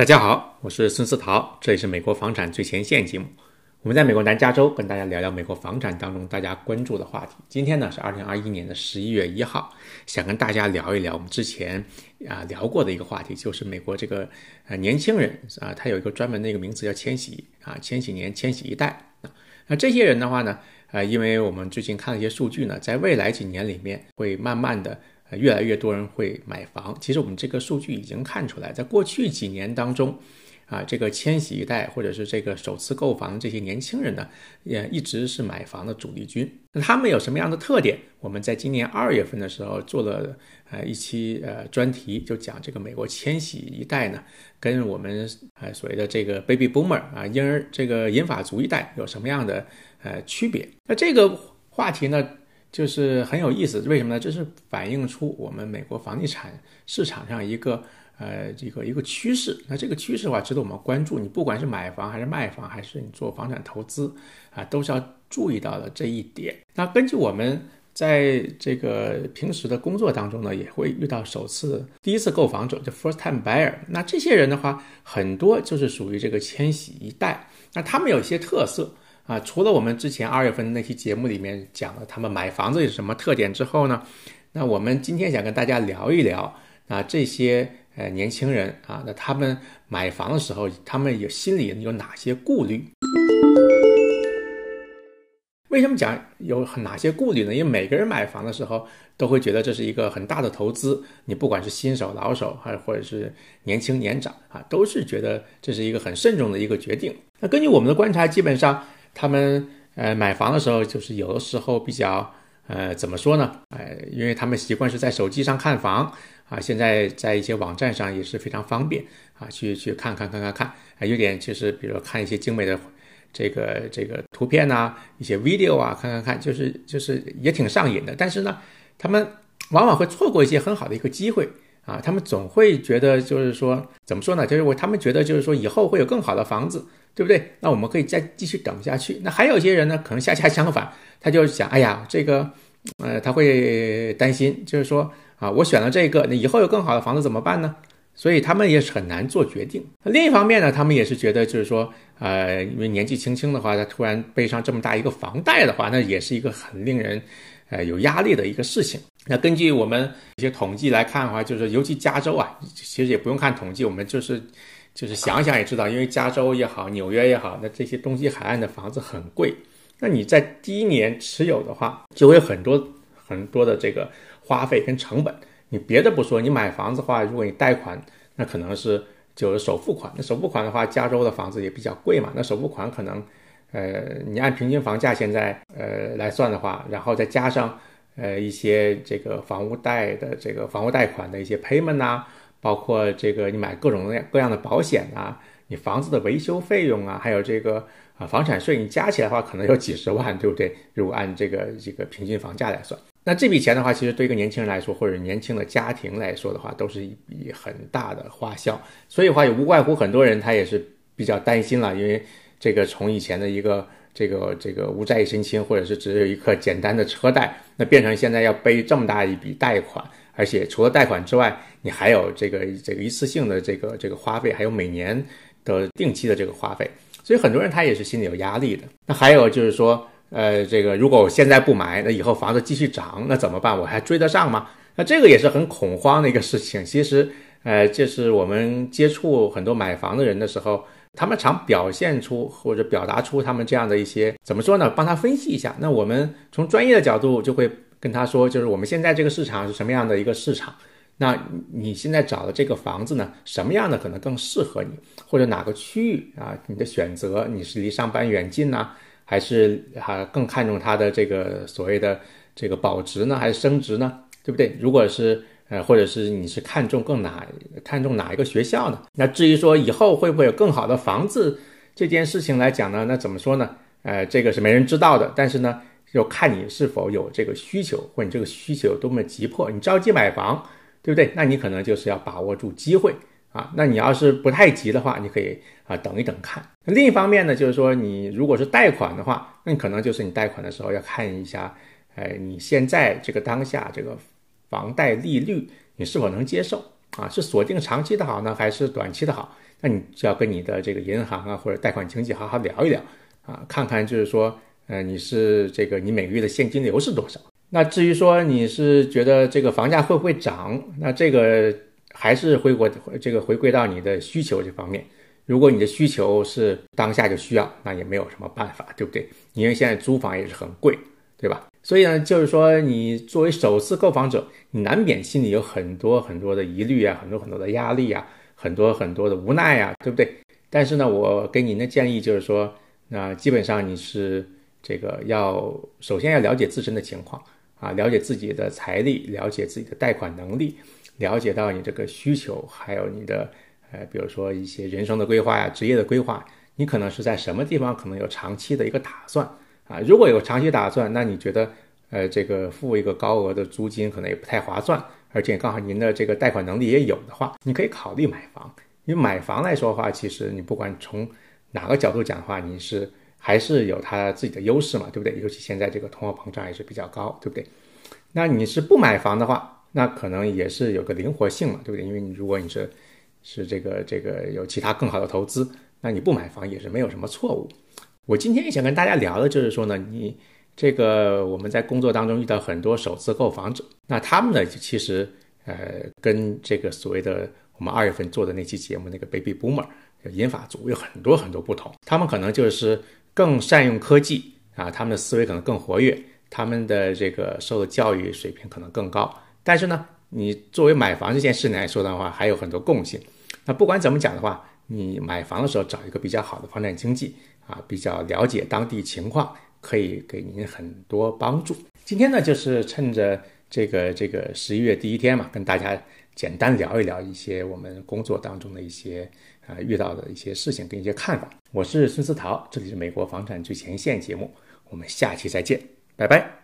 大家好，我是孙思桃，这里是美国房产最前线节目。我们在美国南加州跟大家聊聊美国房产当中大家关注的话题。今天呢是二零二一年的十一月一号，想跟大家聊一聊我们之前啊聊过的一个话题，就是美国这个呃年轻人啊，他有一个专门的一个名词叫千禧啊，千禧年、千禧一代啊。那这些人的话呢，呃，因为我们最近看了一些数据呢，在未来几年里面会慢慢的。越来越多人会买房。其实我们这个数据已经看出来，在过去几年当中，啊，这个千禧一代或者是这个首次购房这些年轻人呢，也一直是买房的主力军。那他们有什么样的特点？我们在今年二月份的时候做了呃一期呃专题，就讲这个美国千禧一代呢，跟我们呃所谓的这个 baby boomer 啊婴儿这个银发族一代有什么样的呃区别？那这个话题呢？就是很有意思，为什么呢？这是反映出我们美国房地产市场上一个呃这个一个趋势。那这个趋势的话，值得我们关注。你不管是买房还是卖房，还是你做房产投资啊，都是要注意到的这一点。那根据我们在这个平时的工作当中呢，也会遇到首次、第一次购房者，就 first time buyer。那这些人的话，很多就是属于这个千禧一代。那他们有一些特色。啊，除了我们之前二月份那期节目里面讲了他们买房子有什么特点之后呢，那我们今天想跟大家聊一聊啊，这些呃年轻人啊，那他们买房的时候，他们有心里有哪些顾虑？为什么讲有很哪些顾虑呢？因为每个人买房的时候都会觉得这是一个很大的投资，你不管是新手、老手，还或者是年轻、年长啊，都是觉得这是一个很慎重的一个决定。那根据我们的观察，基本上。他们呃买房的时候，就是有的时候比较呃怎么说呢？呃，因为他们习惯是在手机上看房啊，现在在一些网站上也是非常方便啊，去去看看看看看啊，有点就是比如看一些精美的这个这个图片呐，一些 video 啊，看看看，就是就是也挺上瘾的。但是呢，他们往往会错过一些很好的一个机会啊，他们总会觉得就是说怎么说呢？就是我他们觉得就是说以后会有更好的房子。对不对？那我们可以再继续等下去。那还有一些人呢，可能恰恰相反，他就想，哎呀，这个，呃，他会担心，就是说，啊，我选了这个，那以后有更好的房子怎么办呢？所以他们也是很难做决定。另一方面呢，他们也是觉得，就是说，呃，因为年纪轻轻的话，他突然背上这么大一个房贷的话，那也是一个很令人，呃，有压力的一个事情。那根据我们一些统计来看的话，就是尤其加州啊，其实也不用看统计，我们就是。就是想想也知道，因为加州也好，纽约也好，那这些东西海岸的房子很贵。那你在第一年持有的话，就会有很多很多的这个花费跟成本。你别的不说，你买房子的话，如果你贷款，那可能是就是首付款。那首付款的话，加州的房子也比较贵嘛。那首付款可能，呃，你按平均房价现在呃来算的话，然后再加上呃一些这个房屋贷的这个房屋贷款的一些 payment 呐。包括这个，你买各种各样各样的保险啊，你房子的维修费用啊，还有这个啊房产税，你加起来的话，可能有几十万，对不对？如果按这个这个平均房价来算，那这笔钱的话，其实对一个年轻人来说，或者年轻的家庭来说的话，都是一笔很大的花销。所以的话，也无外乎很多人他也是比较担心了，因为这个从以前的一个这个这个无债一身轻，或者是只有一颗简单的车贷，那变成现在要背这么大一笔贷款。而且除了贷款之外，你还有这个这个一次性的这个这个花费，还有每年的定期的这个花费，所以很多人他也是心里有压力的。那还有就是说，呃，这个如果我现在不买，那以后房子继续涨，那怎么办？我还追得上吗？那这个也是很恐慌的一个事情。其实，呃，这是我们接触很多买房的人的时候，他们常表现出或者表达出他们这样的一些怎么说呢？帮他分析一下。那我们从专业的角度就会。跟他说，就是我们现在这个市场是什么样的一个市场？那你现在找的这个房子呢，什么样的可能更适合你？或者哪个区域啊？你的选择，你是离上班远近呢，还是还更看重它的这个所谓的这个保值呢，还是升值呢？对不对？如果是呃，或者是你是看重更哪看重哪一个学校呢？那至于说以后会不会有更好的房子这件事情来讲呢？那怎么说呢？呃，这个是没人知道的。但是呢。就看你是否有这个需求，或你这个需求有多么急迫，你着急买房，对不对？那你可能就是要把握住机会啊。那你要是不太急的话，你可以啊等一等看。另一方面呢，就是说你如果是贷款的话，那你可能就是你贷款的时候要看一下，哎，你现在这个当下这个房贷利率你是否能接受啊？是锁定长期的好呢，还是短期的好？那你就要跟你的这个银行啊或者贷款经纪好好聊一聊啊，看看就是说，呃，你是这个你每个月的现金流是多少？那至于说你是觉得这个房价会不会涨，那这个还是回归这个回归到你的需求这方面。如果你的需求是当下就需要，那也没有什么办法，对不对？因为现在租房也是很贵，对吧？所以呢，就是说你作为首次购房者，你难免心里有很多很多的疑虑啊，很多很多的压力啊。很多很多的无奈啊，对不对？但是呢，我给您的建议就是说，那基本上你是这个要首先要了解自身的情况啊，了解自己的财力，了解自己的贷款能力，了解到你这个需求，还有你的呃，比如说一些人生的规划呀、职业的规划，你可能是在什么地方可能有长期的一个打算啊？如果有长期打算，那你觉得呃，这个付一个高额的租金可能也不太划算。而且刚好您的这个贷款能力也有的话，你可以考虑买房。因为买房来说的话，其实你不管从哪个角度讲的话，你是还是有它自己的优势嘛，对不对？尤其现在这个通货膨胀也是比较高，对不对？那你是不买房的话，那可能也是有个灵活性嘛，对不对？因为你如果你是是这个这个有其他更好的投资，那你不买房也是没有什么错误。我今天也想跟大家聊的就是说呢，你。这个我们在工作当中遇到很多首次购房者，那他们呢，其实呃跟这个所谓的我们二月份做的那期节目那个 Baby Boomer 银发族有很多很多不同。他们可能就是更善用科技啊，他们的思维可能更活跃，他们的这个受的教育水平可能更高。但是呢，你作为买房这件事来说的话，还有很多共性。那不管怎么讲的话，你买房的时候找一个比较好的房产经纪啊，比较了解当地情况。可以给您很多帮助。今天呢，就是趁着这个这个十一月第一天嘛，跟大家简单聊一聊一些我们工作当中的一些啊遇到的一些事情跟一些看法。我是孙思桃，这里是美国房产最前线节目，我们下期再见，拜拜。